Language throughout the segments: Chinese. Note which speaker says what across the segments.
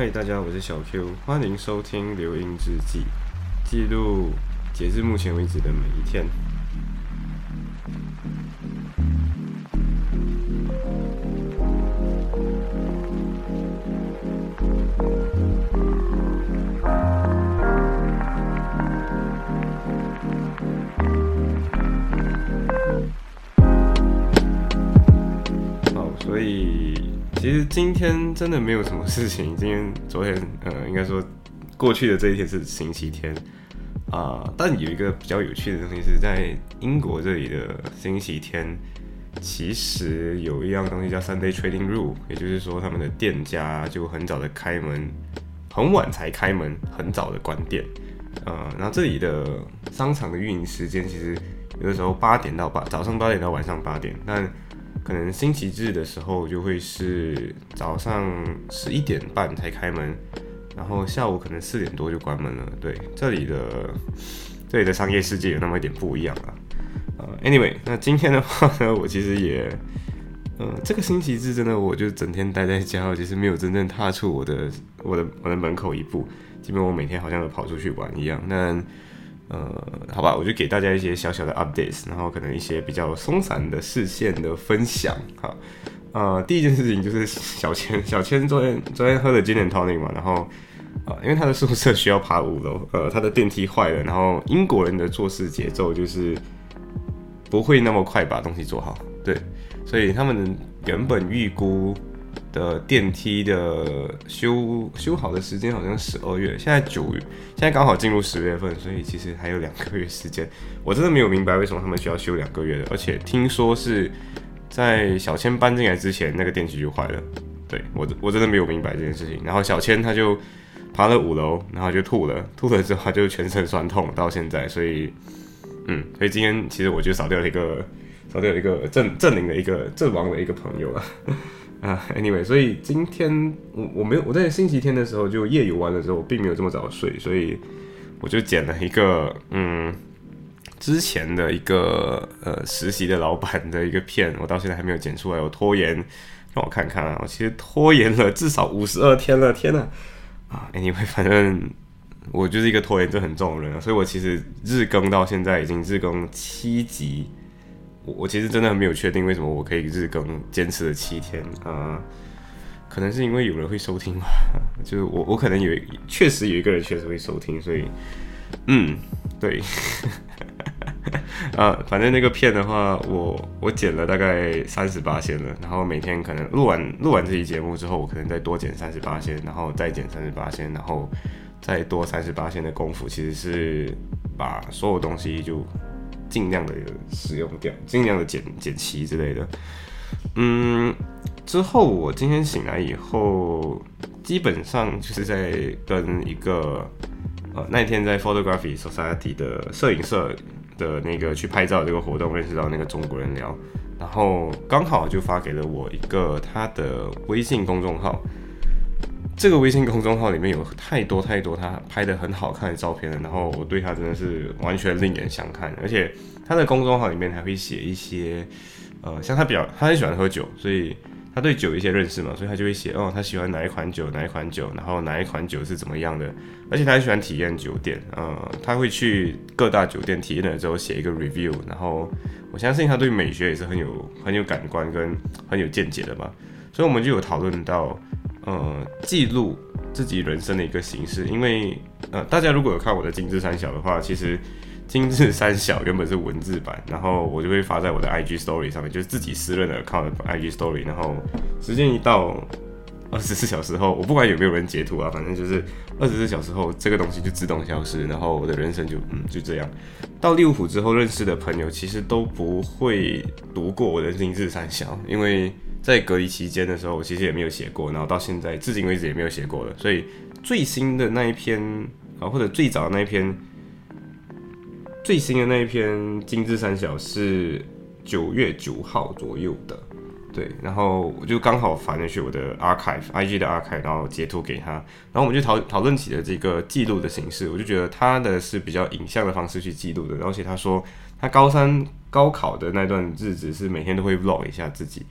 Speaker 1: 嗨，大家，我是小 Q，欢迎收听《留音日记》，记录截至目前为止的每一天。其实今天真的没有什么事情。今天、昨天，呃，应该说过去的这一天是星期天啊、但有一个比较有趣的东西是在英国这里的星期天，其实有一样东西叫 Sunday Trading Rule，也就是说他们的店家就很早的开门，很晚才开门，很早的关店。呃，然后这里的商场的运营时间其实有的时候八点到八，早上八点到晚上八点，但可能星期日的时候就会是早上十一点半才开门，然后下午可能四点多就关门了。对，这里的这里的商业世界有那么一点不一样啊。呃，anyway，那今天的话呢，我其实也，呃，这个星期日真的我就整天待在家，其实没有真正踏出我的我的我的门口一步，基本我每天好像都跑出去玩一样。那呃，好吧，我就给大家一些小小的 updates，然后可能一些比较松散的视线的分享哈。呃，第一件事情就是小千，小千昨天昨天喝了经典 tonic 嘛，然后呃，因为他的宿舍需要爬五楼，呃，他的电梯坏了，然后英国人的做事节奏就是不会那么快把东西做好，对，所以他们原本预估的电梯的修修好的时间好像十二月，现在九月，现在刚好进入十月份，所以其实还有两个月时间。我真的没有明白为什么他们需要修两个月的，而且听说是在小千搬进来之前，那个电梯就坏了。对我我真的没有明白这件事情。然后小千他就爬了五楼，然后就吐了，吐了之后他就全身酸痛到现在，所以嗯，所以今天其实我就少掉了一个少掉了一个正正灵的一个阵亡的一个朋友了。啊，anyway，所以今天我我没有我在星期天的时候就夜游玩的时候，我并没有这么早睡，所以我就剪了一个嗯之前的一个呃实习的老板的一个片，我到现在还没有剪出来，我拖延，让我看看啊，我其实拖延了至少五十二天了，天呐！啊，anyway，反正我就是一个拖延症很重的人，所以我其实日更到现在已经日更七集。我我其实真的没有确定为什么我可以日更坚持了七天啊、可能是因为有人会收听吧，就是我我可能有确实有一个人确实会收听，所以嗯对，啊 反正那个片的话，我我剪了大概三十八线了，然后每天可能录完录完这期节目之后，我可能再多剪三十八线，然后再剪三十八线，然后再多三十八线的功夫，其实是把所有东西就尽量的使用掉，尽量的剪剪齐之类的。嗯，之后我今天醒来以后，基本上就是在跟一个呃那天在 Photography Society 的摄影社的那个去拍照这个活动认识到那个中国人聊，然后刚好就发给了我一个他的微信公众号。这个微信公众号里面有太多太多他拍的很好看的照片了，然后我对他真的是完全另眼相看，而且他的公众号里面还会写一些，呃，像他比较他很喜欢喝酒，所以他对酒一些认识嘛，所以他就会写哦，他喜欢哪一款酒，哪一款酒，然后哪一款酒是怎么样的，而且他很喜欢体验酒店，呃，他会去各大酒店体验了之后写一个 review，然后我相信他对美学也是很有很有感官跟很有见解的嘛，所以我们就有讨论到。呃，记录自己人生的一个形式，因为呃，大家如果有看我的精致三小的话，其实精致三小原本是文字版，然后我就会发在我的 IG Story 上面，就是自己私人的 account 的 IG Story，然后时间一到二十四小时后，我不管有没有人截图啊，反正就是二十四小时后这个东西就自动消失，然后我的人生就嗯就这样。到利物浦之后认识的朋友，其实都不会读过我的精致三小，因为。在隔离期间的时候，我其实也没有写过，然后到现在至今为止也没有写过了。所以最新的那一篇啊，或者最早的那一篇，最新的那一篇精致三小是九月九号左右的，对。然后我就刚好翻了去我的 archive，IG 的 archive，然后截图给他，然后我们就讨讨论起了这个记录的形式。我就觉得他的是比较影像的方式去记录的，而且他说他高三高考的那段日子是每天都会 vlog 一下自己。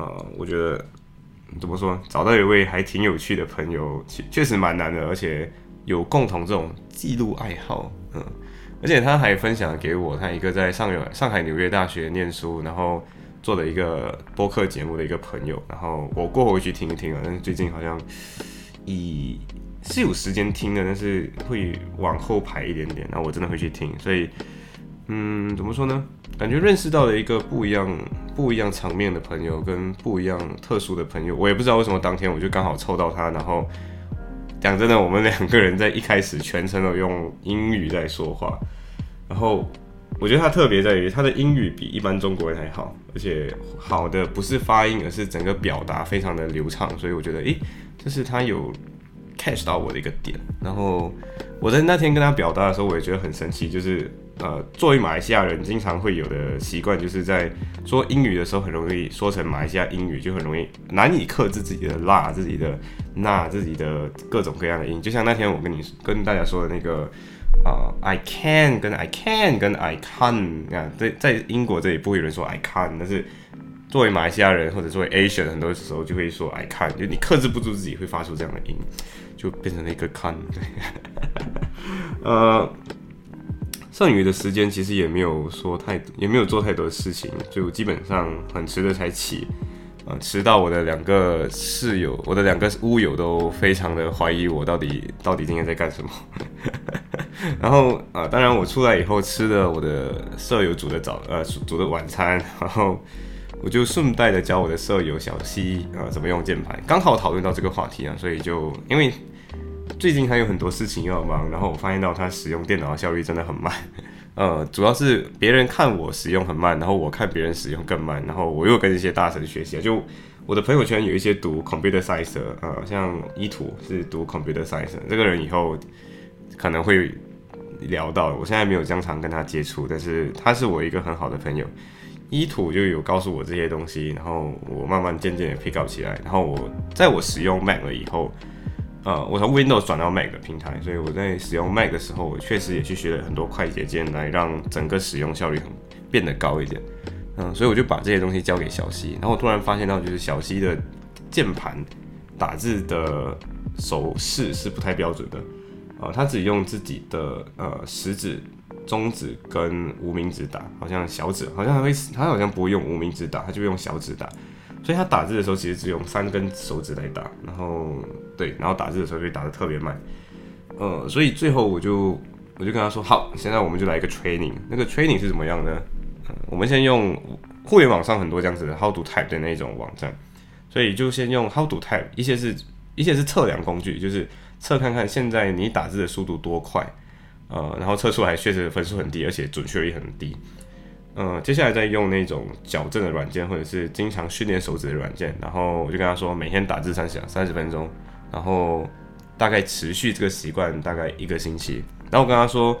Speaker 1: 呃，我觉得怎么说，找到一位还挺有趣的朋友，确确实蛮难的，而且有共同这种记录爱好，嗯，而且他还分享给我他一个在上海上海纽约大学念书，然后做的一个播客节目的一个朋友，然后我过回去听一听啊，但是最近好像以是有时间听的，但是会往后排一点点，那我真的会去听，所以。嗯，怎么说呢？感觉认识到了一个不一样、不一样场面的朋友，跟不一样特殊的朋友。我也不知道为什么当天我就刚好抽到他。然后讲真的，我们两个人在一开始全程都用英语在说话。然后我觉得他特别在于他的英语比一般中国人还好，而且好的不是发音，而是整个表达非常的流畅。所以我觉得，诶，这是他有 catch 到我的一个点。然后我在那天跟他表达的时候，我也觉得很神奇，就是。呃，作为马来西亚人，经常会有的习惯，就是在说英语的时候，很容易说成马来西亚英语，就很容易难以克制自己的辣、自己的那、自己的各种各样的音。就像那天我跟你跟大家说的那个，啊，I can 跟 I can 跟 I can 啊，在在英国这里不会有人说 I can，但是作为马来西亚人或者作为 Asian，很多时候就会说 I can，就你克制不住自己会发出这样的音，就变成了一个 can。呃。剩余的时间其实也没有说太多，也没有做太多的事情，就基本上很迟的才起，呃，迟到我的两个室友，我的两个屋友都非常的怀疑我到底到底今天在干什么。然后啊，当然我出来以后吃了我的舍友煮的早，呃，煮的晚餐，然后我就顺带的教我的舍友小西啊怎么用键盘，刚好讨论到这个话题啊，所以就因为。最近还有很多事情要忙，然后我发现到他使用电脑的效率真的很慢，呃，主要是别人看我使用很慢，然后我看别人使用更慢，然后我又跟一些大神学习，就我的朋友圈有一些读 computer science，呃，像伊图是读 computer science，这个人以后可能会聊到，我现在没有经常跟他接触，但是他是我一个很好的朋友，伊图就有告诉我这些东西，然后我慢慢渐渐的 pick up 起来，然后我在我使用 Mac 了以后。呃，我从 Windows 转到 Mac 平台，所以我在使用 Mac 的时候，我确实也去学了很多快捷键，来让整个使用效率很变得高一点。嗯，所以我就把这些东西交给小西，然后我突然发现到，就是小西的键盘打字的手势是不太标准的。呃，他只用自己的呃食指、中指跟无名指打，好像小指好像还会，他好像不会用无名指打，他就用小指打。所以他打字的时候，其实只用三根手指来打，然后对，然后打字的时候就打得特别慢，呃，所以最后我就我就跟他说，好，现在我们就来一个 training。那个 training 是怎么样呢？我们先用互联网上很多这样子的 how to type 的那种网站，所以就先用 how to type，一些是一些是测量工具，就是测看看现在你打字的速度多快，呃，然后测出来确实分数很低，而且准确率很低。嗯，接下来再用那种矫正的软件，或者是经常训练手指的软件，然后我就跟他说，每天打字三十三十分钟，然后大概持续这个习惯大概一个星期。然后我跟他说，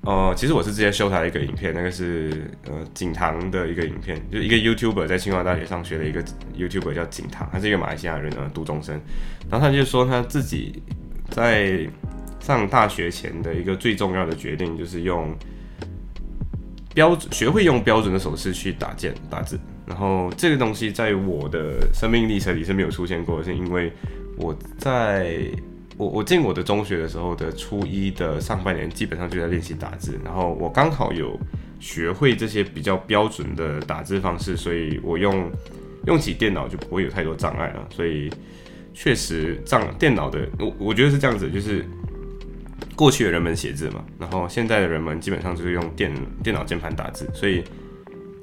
Speaker 1: 呃，其实我是直接修他一个影片，那个是呃景堂的一个影片，就一个 YouTuber 在清华大学上学的一个 YouTuber 叫景堂，他是一个马来西亚人啊，读中生。然后他就说他自己在上大学前的一个最重要的决定，就是用。标准学会用标准的手势去打键打字，然后这个东西在我的生命历程里是没有出现过，是因为我在我我进我的中学的时候的初一的上半年，基本上就在练习打字，然后我刚好有学会这些比较标准的打字方式，所以我用用起电脑就不会有太多障碍了，所以确实障电脑的我我觉得是这样子，就是。过去的人们写字嘛，然后现在的人们基本上就是用电电脑键盘打字，所以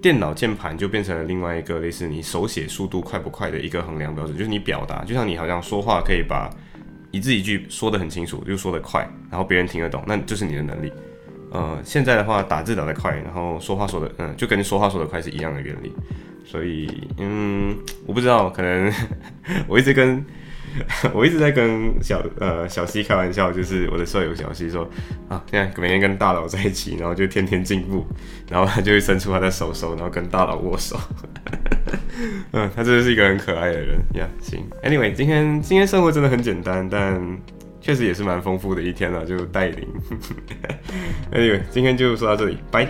Speaker 1: 电脑键盘就变成了另外一个类似你手写速度快不快的一个衡量标准，就是你表达，就像你好像说话可以把一字一句说得很清楚，就说得快，然后别人听得懂，那就是你的能力。呃，现在的话打字打得快，然后说话说的，嗯，就跟说话说得快是一样的原理。所以，嗯，我不知道，可能 我一直跟。我一直在跟小呃小西开玩笑，就是我的舍友小西说啊，现在每天跟大佬在一起，然后就天天进步，然后他就会伸出他的手手，然后跟大佬握手。嗯，他真的是一个很可爱的人呀。行，Anyway，今天今天生活真的很简单，但确实也是蛮丰富的一天了，就带领。Anyway，今天就说到这里，拜。